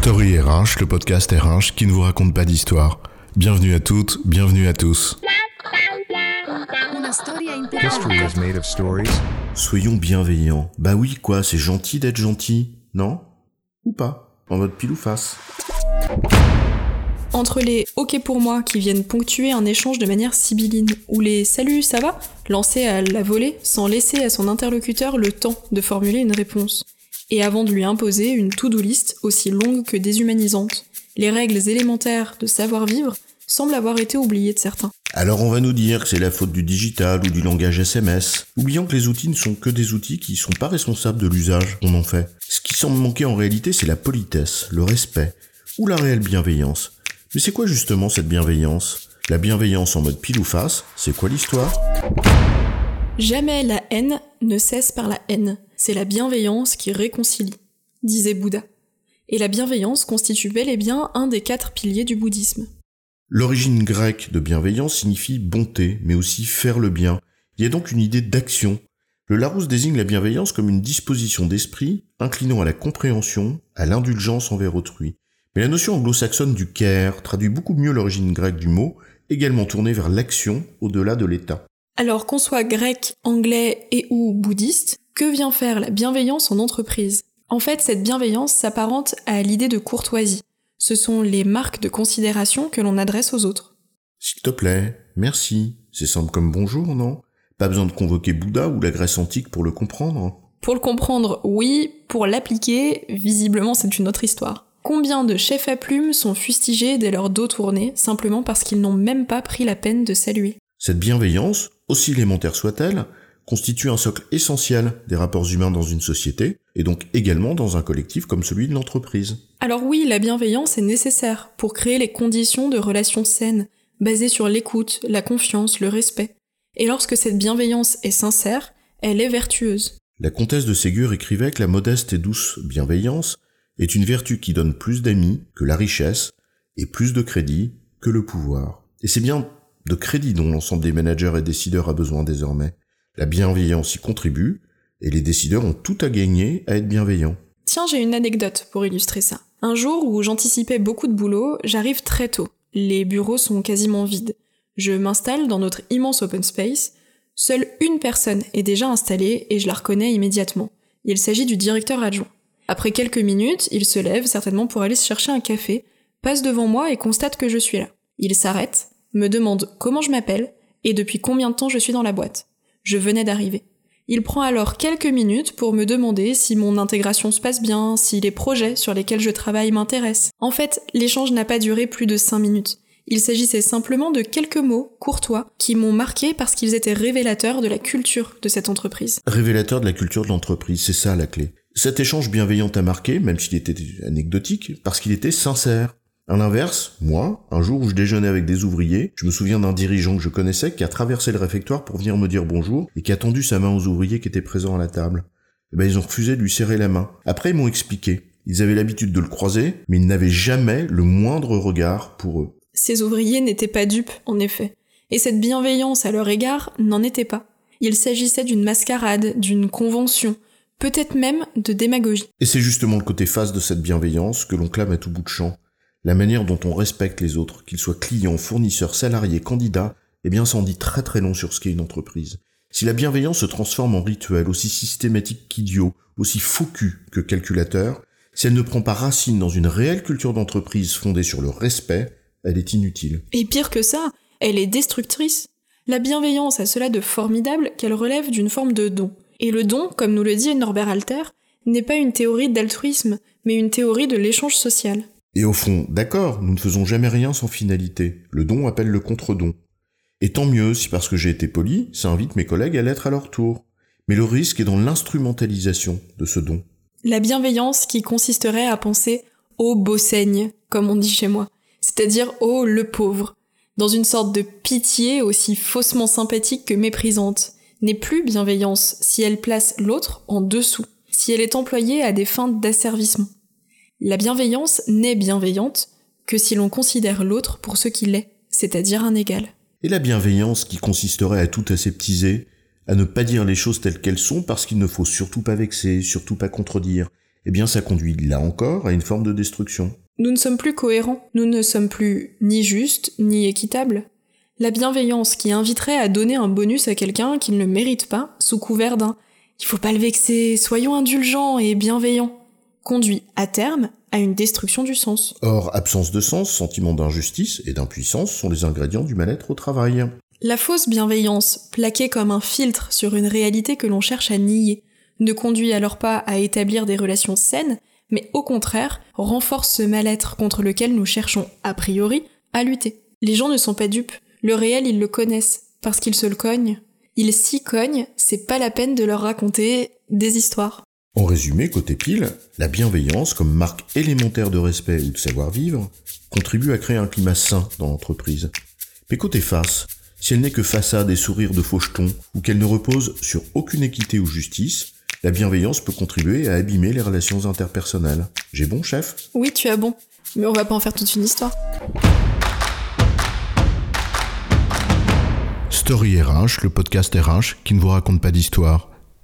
Story RH, le podcast RH qui ne vous raconte pas d'histoire. Bienvenue à toutes, bienvenue à tous. History is made of stories. Soyons bienveillants. Bah oui, quoi, c'est gentil d'être gentil, non? Ou pas En mode pile ou face Entre les OK pour moi qui viennent ponctuer un échange de manière sibylline, ou les Salut, ça va lancés à la volée sans laisser à son interlocuteur le temps de formuler une réponse, et avant de lui imposer une to-do list aussi longue que déshumanisante, les règles élémentaires de savoir-vivre semblent avoir été oubliées de certains. Alors on va nous dire que c'est la faute du digital ou du langage SMS, oubliant que les outils ne sont que des outils qui sont pas responsables de l'usage qu'on en fait. Ce qui semble manquer en réalité, c'est la politesse, le respect, ou la réelle bienveillance. Mais c'est quoi justement cette bienveillance? La bienveillance en mode pile ou face, c'est quoi l'histoire? Jamais la haine ne cesse par la haine. C'est la bienveillance qui réconcilie, disait Bouddha. Et la bienveillance constitue bel et bien un des quatre piliers du bouddhisme. L'origine grecque de bienveillance signifie bonté, mais aussi faire le bien. Il y a donc une idée d'action. Le Larousse désigne la bienveillance comme une disposition d'esprit inclinant à la compréhension, à l'indulgence envers autrui. Mais la notion anglo-saxonne du care traduit beaucoup mieux l'origine grecque du mot, également tournée vers l'action au-delà de l'état. Alors qu'on soit grec, anglais et ou bouddhiste, que vient faire la bienveillance en entreprise En fait, cette bienveillance s'apparente à l'idée de courtoisie. Ce sont les marques de considération que l'on adresse aux autres. S'il te plaît, merci. C'est simple comme bonjour, non? Pas besoin de convoquer Bouddha ou la Grèce antique pour le comprendre. Pour le comprendre, oui, pour l'appliquer, visiblement c'est une autre histoire. Combien de chefs à plumes sont fustigés dès leur dos tourné, simplement parce qu'ils n'ont même pas pris la peine de saluer? Cette bienveillance, aussi élémentaire soit-elle, constitue un socle essentiel des rapports humains dans une société, et donc également dans un collectif comme celui de l'entreprise. Alors oui, la bienveillance est nécessaire pour créer les conditions de relations saines, basées sur l'écoute, la confiance, le respect. Et lorsque cette bienveillance est sincère, elle est vertueuse. La comtesse de Ségur écrivait que la modeste et douce bienveillance est une vertu qui donne plus d'amis que la richesse et plus de crédit que le pouvoir. Et c'est bien de crédit dont l'ensemble des managers et décideurs a besoin désormais. La bienveillance y contribue, et les décideurs ont tout à gagner à être bienveillants. Tiens, j'ai une anecdote pour illustrer ça. Un jour où j'anticipais beaucoup de boulot, j'arrive très tôt. Les bureaux sont quasiment vides. Je m'installe dans notre immense open space. Seule une personne est déjà installée et je la reconnais immédiatement. Il s'agit du directeur adjoint. Après quelques minutes, il se lève certainement pour aller se chercher un café, passe devant moi et constate que je suis là. Il s'arrête, me demande comment je m'appelle et depuis combien de temps je suis dans la boîte. Je venais d'arriver. Il prend alors quelques minutes pour me demander si mon intégration se passe bien, si les projets sur lesquels je travaille m'intéressent. En fait, l'échange n'a pas duré plus de cinq minutes. Il s'agissait simplement de quelques mots courtois qui m'ont marqué parce qu'ils étaient révélateurs de la culture de cette entreprise. Révélateur de la culture de l'entreprise, c'est ça la clé. Cet échange bienveillant a marqué, même s'il était anecdotique, parce qu'il était sincère. À l'inverse, moi, un jour où je déjeunais avec des ouvriers, je me souviens d'un dirigeant que je connaissais qui a traversé le réfectoire pour venir me dire bonjour et qui a tendu sa main aux ouvriers qui étaient présents à la table. Eh ben, ils ont refusé de lui serrer la main. Après, ils m'ont expliqué. Ils avaient l'habitude de le croiser, mais ils n'avaient jamais le moindre regard pour eux. Ces ouvriers n'étaient pas dupes, en effet. Et cette bienveillance à leur égard n'en était pas. Il s'agissait d'une mascarade, d'une convention, peut-être même de démagogie. Et c'est justement le côté face de cette bienveillance que l'on clame à tout bout de champ. La manière dont on respecte les autres, qu'ils soient clients, fournisseurs, salariés, candidats, eh bien ça dit très très long sur ce qu'est une entreprise. Si la bienveillance se transforme en rituel aussi systématique qu'idiot, aussi faux cul que calculateur, si elle ne prend pas racine dans une réelle culture d'entreprise fondée sur le respect, elle est inutile. Et pire que ça, elle est destructrice. La bienveillance a cela de formidable qu'elle relève d'une forme de don. Et le don, comme nous le dit Norbert Alter, n'est pas une théorie d'altruisme, mais une théorie de l'échange social. Et au fond, d'accord, nous ne faisons jamais rien sans finalité. Le don appelle le contre-don. Et tant mieux si parce que j'ai été poli, ça invite mes collègues à l'être à leur tour. Mais le risque est dans l'instrumentalisation de ce don. La bienveillance qui consisterait à penser au beau saigne, comme on dit chez moi, c'est-à-dire au le pauvre, dans une sorte de pitié aussi faussement sympathique que méprisante, n'est plus bienveillance si elle place l'autre en dessous, si elle est employée à des fins d'asservissement. La bienveillance n'est bienveillante que si l'on considère l'autre pour ce qu'il est, c'est-à-dire un égal. Et la bienveillance qui consisterait à tout aseptiser, à ne pas dire les choses telles qu'elles sont parce qu'il ne faut surtout pas vexer, surtout pas contredire, eh bien ça conduit là encore à une forme de destruction. Nous ne sommes plus cohérents, nous ne sommes plus ni justes ni équitables. La bienveillance qui inviterait à donner un bonus à quelqu'un qui ne le mérite pas sous couvert d'un il faut pas le vexer, soyons indulgents et bienveillants conduit à terme à une destruction du sens. Or, absence de sens, sentiment d'injustice et d'impuissance sont les ingrédients du mal-être au travail. La fausse bienveillance, plaquée comme un filtre sur une réalité que l'on cherche à nier, ne conduit alors pas à établir des relations saines, mais au contraire renforce ce mal-être contre lequel nous cherchons a priori à lutter. Les gens ne sont pas dupes, le réel ils le connaissent, parce qu'ils se le cognent. Ils s'y cognent, c'est pas la peine de leur raconter des histoires. En résumé, côté pile, la bienveillance, comme marque élémentaire de respect ou de savoir-vivre, contribue à créer un climat sain dans l'entreprise. Mais côté face, si elle n'est que façade et sourire de faucheton, ou qu'elle ne repose sur aucune équité ou justice, la bienveillance peut contribuer à abîmer les relations interpersonnelles. J'ai bon, chef? Oui, tu as bon. Mais on va pas en faire toute une histoire. Story RH, le podcast RH qui ne vous raconte pas d'histoire.